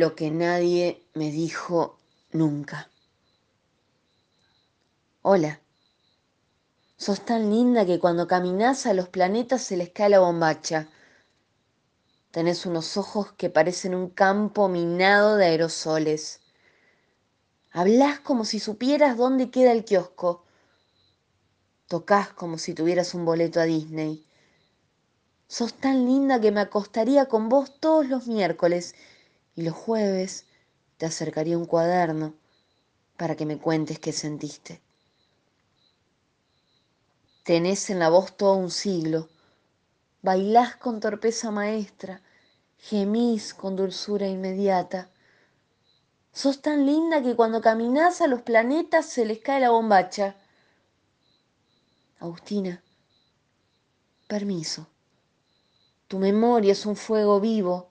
lo que nadie me dijo nunca. Hola, sos tan linda que cuando caminás a los planetas se les cae la bombacha. Tenés unos ojos que parecen un campo minado de aerosoles. Hablás como si supieras dónde queda el kiosco. Tocás como si tuvieras un boleto a Disney. Sos tan linda que me acostaría con vos todos los miércoles y los jueves te acercaría un cuaderno para que me cuentes qué sentiste. Tenés en la voz todo un siglo, bailás con torpeza maestra, gemís con dulzura inmediata. Sos tan linda que cuando caminás a los planetas se les cae la bombacha. Agustina, permiso. Tu memoria es un fuego vivo,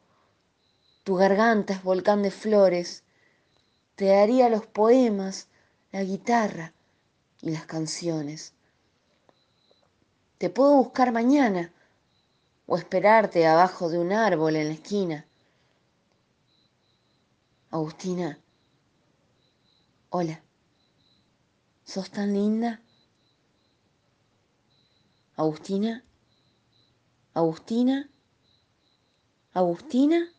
tu garganta es volcán de flores. Te daría los poemas, la guitarra y las canciones. Te puedo buscar mañana o esperarte abajo de un árbol en la esquina. Agustina, hola, ¿sos tan linda? Agustina, Agustina, Agustina.